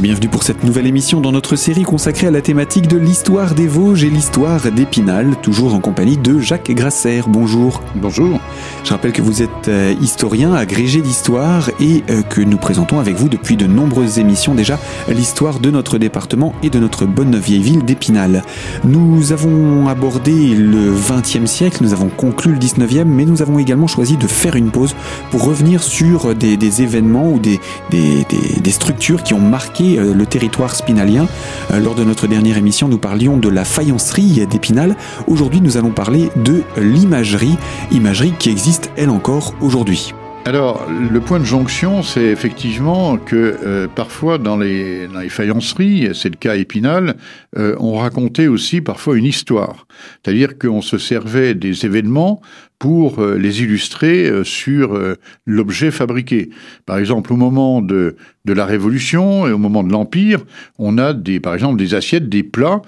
Et bienvenue pour cette nouvelle émission dans notre série consacrée à la thématique de l'histoire des Vosges et l'histoire d'Épinal, toujours en compagnie de Jacques Grasser. Bonjour. Bonjour. Je rappelle que vous êtes euh, historien, agrégé d'histoire et euh, que nous présentons avec vous depuis de nombreuses émissions déjà l'histoire de notre département et de notre bonne vieille ville d'Épinal. Nous avons abordé le 20e siècle, nous avons conclu le 19e, mais nous avons également choisi de faire une pause pour revenir sur des, des événements ou des, des, des structures qui ont marqué euh, le territoire spinalien. Euh, lors de notre dernière émission, nous parlions de la faïencerie d'Épinal. Aujourd'hui, nous allons parler de l'imagerie, imagerie qui existe elle encore aujourd'hui. Alors, le point de jonction, c'est effectivement que euh, parfois dans les, dans les faïenceries, c'est le cas Épinal, on racontait aussi parfois une histoire. C'est-à-dire qu'on se servait des événements pour euh, les illustrer euh, sur euh, l'objet fabriqué. Par exemple, au moment de, de la Révolution et au moment de l'Empire, on a des, par exemple des assiettes, des plats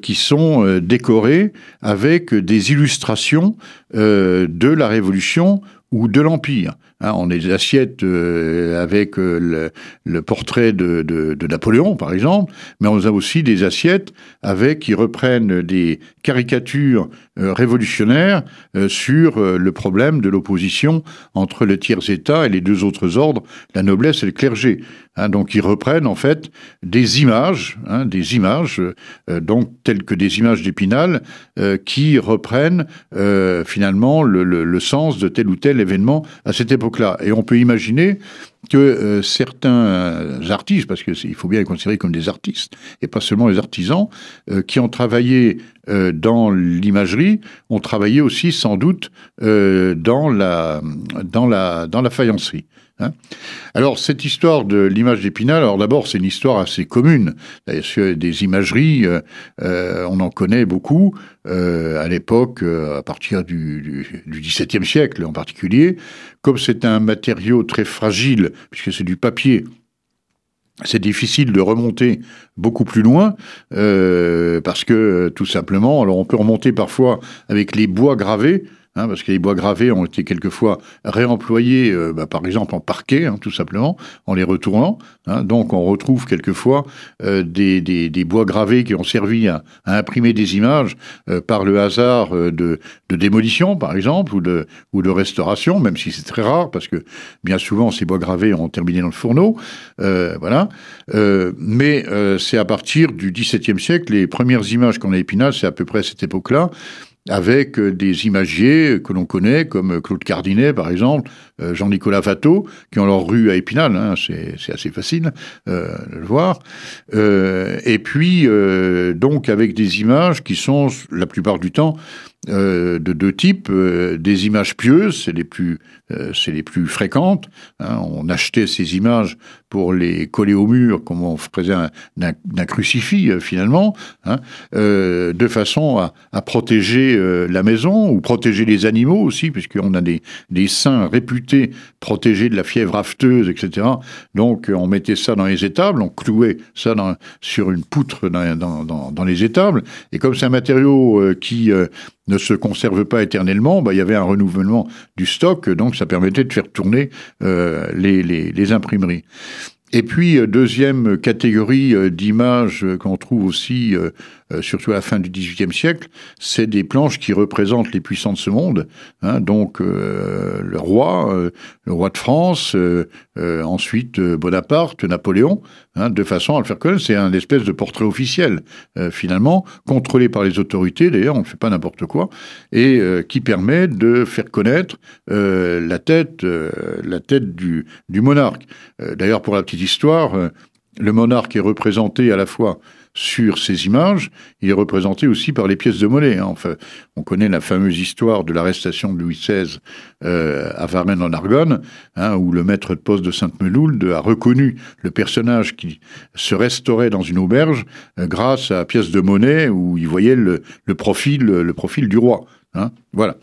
qui sont décorés avec des illustrations de la Révolution ou de l'Empire. Hein, on a des assiettes avec le, le, portrait de, Napoléon, par exemple, mais on a aussi des assiettes qui reprennent des caricatures révolutionnaires sur euh, le problème de l'opposition entre le tiers-État et les deux autres ordres, la noblesse et le clergé. Hein, donc ils reprennent en fait des images, hein, des images, euh, donc telles que des images d'Épinal, euh, qui reprennent finalement le, sens de tel ou tel événement à cette époque-là. Et on peut imaginer que euh, certains artistes, parce qu'il faut bien les considérer comme des artistes, et pas seulement les artisans, euh, qui ont travaillé euh, dans l'imagerie, ont travaillé aussi sans doute dans, la, dans, la, dans la faïencerie. Hein. alors cette histoire de l'image d'Épinal, alors d'abord c'est une histoire assez commune. Des imageries, on en connaît beaucoup à l'époque, à partir du, du, XVIIe siècle en particulier. Comme c'est un matériau très fragile puisque c'est du papier, c'est difficile de remonter beaucoup plus loin euh, parce que tout simplement, alors on peut remonter parfois avec les bois gravés, Hein, parce que les bois gravés ont été quelquefois réemployés, euh, bah, par exemple en parquet, hein, tout simplement, en les retournant. Hein. donc on retrouve quelquefois euh, des, des, des, bois gravés qui ont servi à, à imprimer des images euh, par le hasard de, de, démolition, par exemple, ou de, ou de restauration, même si c'est très rare, parce que bien souvent ces bois gravés ont terminé dans le fourneau. voilà. mais c'est à partir du XVIIe siècle, les premières images qu'on a épinal, c'est à peu près à cette époque-là, avec euh, des imagiers que l'on connaît, comme Claude Cardinet, par exemple, euh, Jean-Nicolas Fatto, qui ont leur rue à Épinal, hein, c'est assez facile euh, de le voir. et puis, donc, avec des images qui sont, la plupart du temps, de deux types, des images pieuses, c'est les plus, les plus fréquentes. Hein. on achetait ces images pour les coller au mur, comme on faisait d'un crucifix finalement, hein, de façon à, protéger euh, la maison ou protéger les animaux aussi, puisqu'on a des saints réputés protégés de la fièvre afteuse, etc. Donc on mettait ça dans les étables, on clouait ça sur une poutre dans, les étables. Et comme c'est un matériau euh, qui euh, ne se conserve pas éternellement, bah, il y avait un renouvellement du stock, donc ça permettait de faire tourner les imprimeries. Et puis, deuxième catégorie d'images qu'on trouve aussi euh, surtout à la fin du XVIIIe siècle, c'est des planches qui représentent les puissants de ce monde. Hein, donc euh, le roi, euh, le roi de France, ensuite Bonaparte, Napoléon, hein, de façon à le faire connaître. C'est un espèce de portrait officiel, finalement, contrôlé par les autorités, d'ailleurs, on ne fait pas n'importe quoi, et qui permet de faire connaître la tête, la tête du, du monarque. d'ailleurs, pour la petite histoire, le monarque est représenté à la fois sur ces images, il est représenté aussi par les pièces de monnaie. Hein. Enfin, on connaît la fameuse histoire de l'arrestation de Louis XVI euh, à Varennes en Argonne, hein, où le maître de poste de Sainte-Meloulde a reconnu le personnage qui se restaurait dans une auberge euh, grâce à pièces de monnaie où il voyait le, profil, le du roi. Hein. Voilà.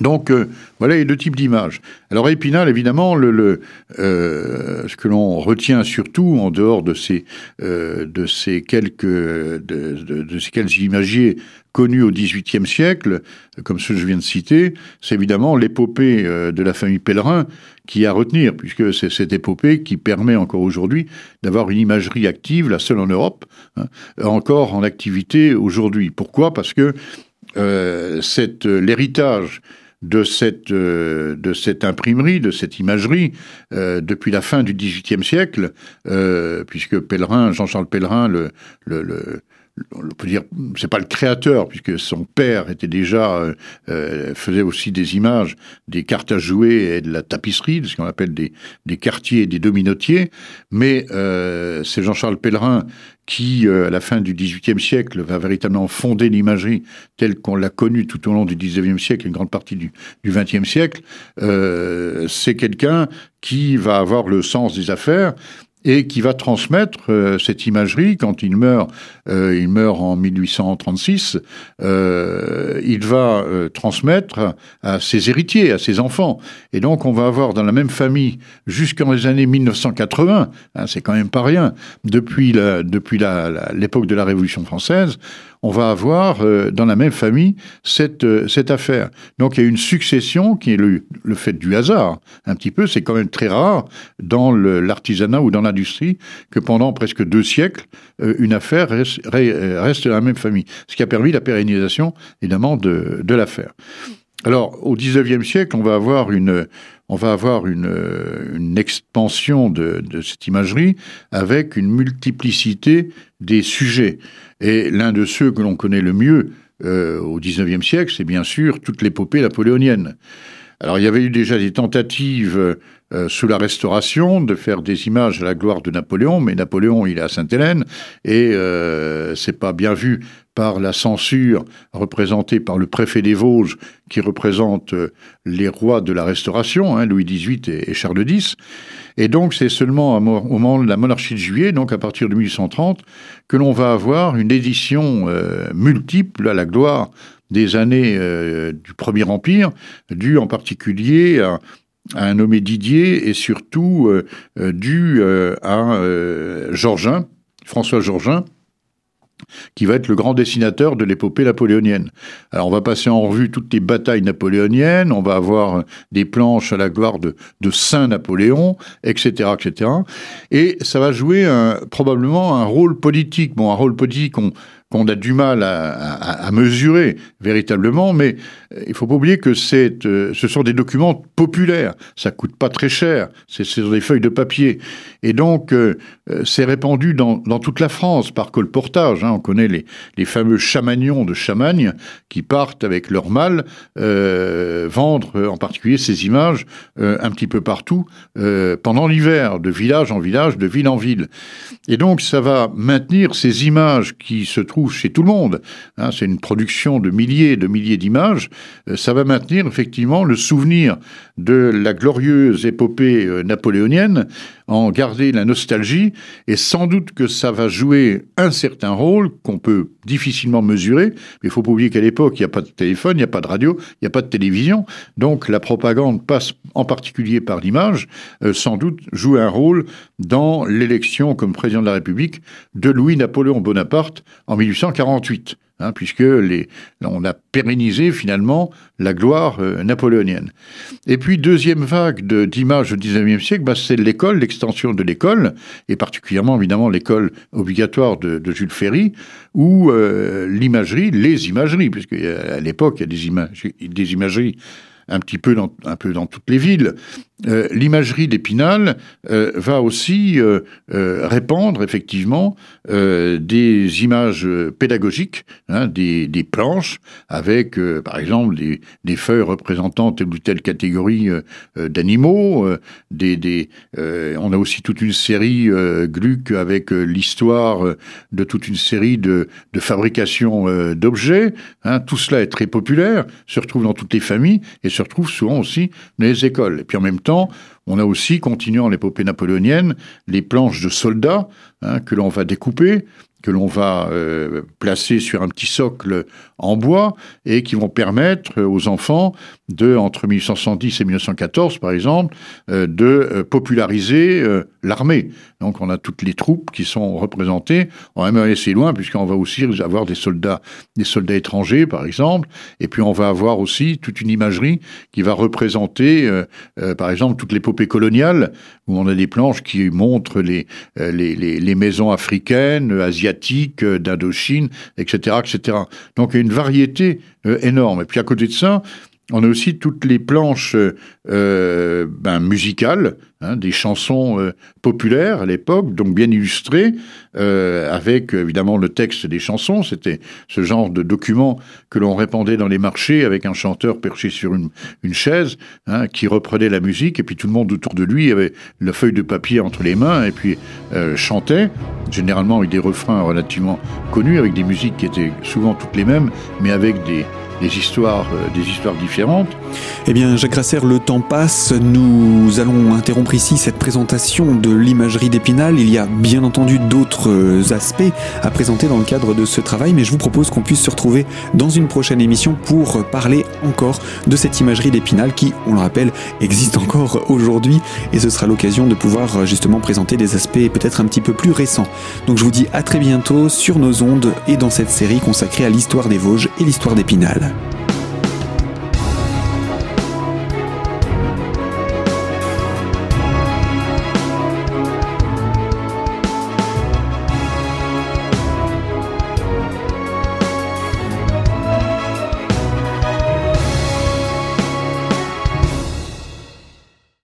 Donc euh, voilà les deux types d'images. Alors Épinal, évidemment, le, euh, ce que l'on retient surtout en dehors de ces, euh, de ces quelques de, ces quelques imagiers connus au XVIIIe siècle, comme ceux que je viens de citer, c'est évidemment l'épopée de la famille Pèlerin qui à retenir, puisque c'est cette épopée qui permet encore aujourd'hui d'avoir une imagerie active, la seule en Europe, hein, encore en activité aujourd'hui. Pourquoi? Parce que euh, l'héritage de cette, euh, de cette imprimerie, de cette imagerie, euh, depuis la fin du XVIIIe siècle, euh, puisque Pellerin, Jean-Charles Pellerin, le, le, on peut dire, c'est pas le créateur, puisque son père était déjà, euh, euh, faisait aussi des images, des cartes à jouer et de la tapisserie, ce qu'on appelle des, des quartiers et des dominotiers, mais euh, c'est Jean-Charles Pellerin qui, à la fin du XVIIIe siècle, va véritablement fonder l'imagerie telle qu'on l'a connue tout au long du XIXe siècle et une grande partie du XXe siècle. c'est quelqu'un qui va avoir le sens des affaires et qui va transmettre euh, cette imagerie quand il meurt. Euh, il meurt en 1836. Euh, il va transmettre à ses héritiers, à ses enfants. Et donc, on va avoir dans la même famille jusqu'en les années 1980. Hein, c'est quand même pas rien. Depuis la, depuis l'époque de la Révolution française, on va avoir euh, dans la même famille cette, euh, cette affaire. Donc il y a une succession qui est le, le fait du hasard, un petit peu. C'est quand même très rare dans l'artisanat ou dans l'industrie que pendant presque deux siècles, euh, une affaire reste, reste, dans la même famille. Ce qui a permis la pérennisation, évidemment, de, de l'affaire. Alors, au XIXe siècle, on va avoir une, on va avoir une, expansion de, de, cette imagerie avec une multiplicité des sujets. Et l'un de ceux que l'on connaît le mieux euh, au XIXe siècle, c'est bien sûr toute l'épopée napoléonienne. Alors il y avait eu déjà des tentatives euh, sous la Restauration de faire des images à la gloire de Napoléon, mais Napoléon il est à Sainte-Hélène et euh, c'est pas bien vu par la censure représentée par le préfet des Vosges qui représente euh, les rois de la Restauration, hein, Louis XVIII et, Charles X. Et donc c'est seulement au moment de la monarchie de juillet, donc à partir de 1830, que l'on va avoir une édition euh, multiple à la gloire des années euh, du Premier Empire, dû en particulier à, un nommé Didier et surtout euh, dû à Georgin, François Georgin, qui va être le grand dessinateur de l'épopée napoléonienne. Alors on va passer en revue toutes les batailles napoléoniennes, on va avoir des planches à la gloire de, Saint Napoléon, etc., etc. Et ça va jouer probablement un rôle politique. Bon, un rôle politique, qu'on a du mal à, mesurer véritablement, mais euh, il faut pas oublier que euh, ce sont des documents populaires. Ça coûte pas très cher. C'est, sur des feuilles de papier. Et donc, euh, c'est répandu dans, toute la France par colportage. Hein. On connaît les, fameux chamagnons de Chamagne qui partent avec leur mâle vendre en particulier ces images un petit peu partout pendant l'hiver, de village en village, de ville en ville. Et donc, ça va maintenir ces images qui se trouvent chez tout le monde. Hein, c'est une production de milliers et de milliers d'images. Euh, ça va maintenir effectivement le souvenir de la glorieuse épopée euh, napoléonienne, en garder la nostalgie, et sans doute que ça va jouer un certain rôle qu'on peut difficilement mesurer, mais il faut pas oublier qu'à l'époque, il n'y a pas de téléphone, il n'y a pas de radio, il n'y a pas de télévision, donc la propagande passe en particulier par l'image, euh, sans doute joue un rôle dans l'élection comme président de la République de Louis-Napoléon Bonaparte en 1848. Hein, puisque on a pérennisé finalement la gloire euh, napoléonienne. Et puis deuxième vague d'images du XIXe siècle, bah, c'est l'école, l'extension de l'école, et particulièrement évidemment l'école obligatoire de, Jules Ferry, où euh, l'imagerie, les imageries, puisque à l'époque il y a des, des imageries un petit peu dans, un peu dans toutes les villes. Euh, l'imagerie d'Épinal euh, va aussi euh, répandre effectivement des images pédagogiques, hein, des, des, planches avec, par exemple, des, des, feuilles représentant telle ou telle catégorie d'animaux. des, des on a aussi toute une série Gluck avec l'histoire de toute une série de, de fabrication d'objets. Hein, tout cela est très populaire, se retrouve dans toutes les familles et se retrouve souvent aussi dans les écoles. Et puis en même On a aussi, continuant l'épopée napoléonienne, les planches de soldats hein, que l'on va découper, que l'on va euh, placer sur un petit socle en bois et qui vont permettre aux enfants de, entre 1870 et 1914 par exemple, euh, de euh, populariser l'armée. Donc on a toutes les troupes qui sont représentées. On va même aller assez loin puisqu'on va aussi avoir des soldats, des soldats étrangers par exemple, et puis on va avoir aussi toute une imagerie qui va représenter, par exemple, toute l'épopée coloniale où on a des planches qui montrent les, les, les, les maisons africaines, asiatiques euh, d'Indochine, etc., etc. Donc il y a une variété euh, énorme. Et puis à côté de ça, on a aussi toutes les planches euh, ben, musicales, hein, des chansons euh, populaires à l'époque, donc bien illustrées, euh, avec évidemment le texte des chansons. C'était ce genre de document que l'on répandait dans les marchés avec un chanteur perché sur une, chaise hein, qui reprenait la musique, et puis tout le monde autour de lui avait la feuille de papier entre les mains et puis chantait, généralement avec des refrains relativement connus, avec des musiques qui étaient souvent toutes les mêmes, mais avec des des histoires, euh, des histoires différentes. Eh bien, Jacques Grasser, le temps passe. Nous allons interrompre ici cette présentation de l'imagerie d'Épinal. Il y a bien entendu d'autres euh, aspects à présenter dans le cadre de ce travail, mais je vous propose qu'on puisse se retrouver dans une prochaine émission pour parler encore de cette imagerie d'Épinal qui, on le rappelle, existe encore aujourd'hui et ce sera l'occasion de pouvoir euh, justement présenter des aspects peut-être un petit peu plus récents. Donc je vous dis à très bientôt sur nos ondes et dans cette série consacrée à l'histoire des Vosges et l'histoire d'Épinal.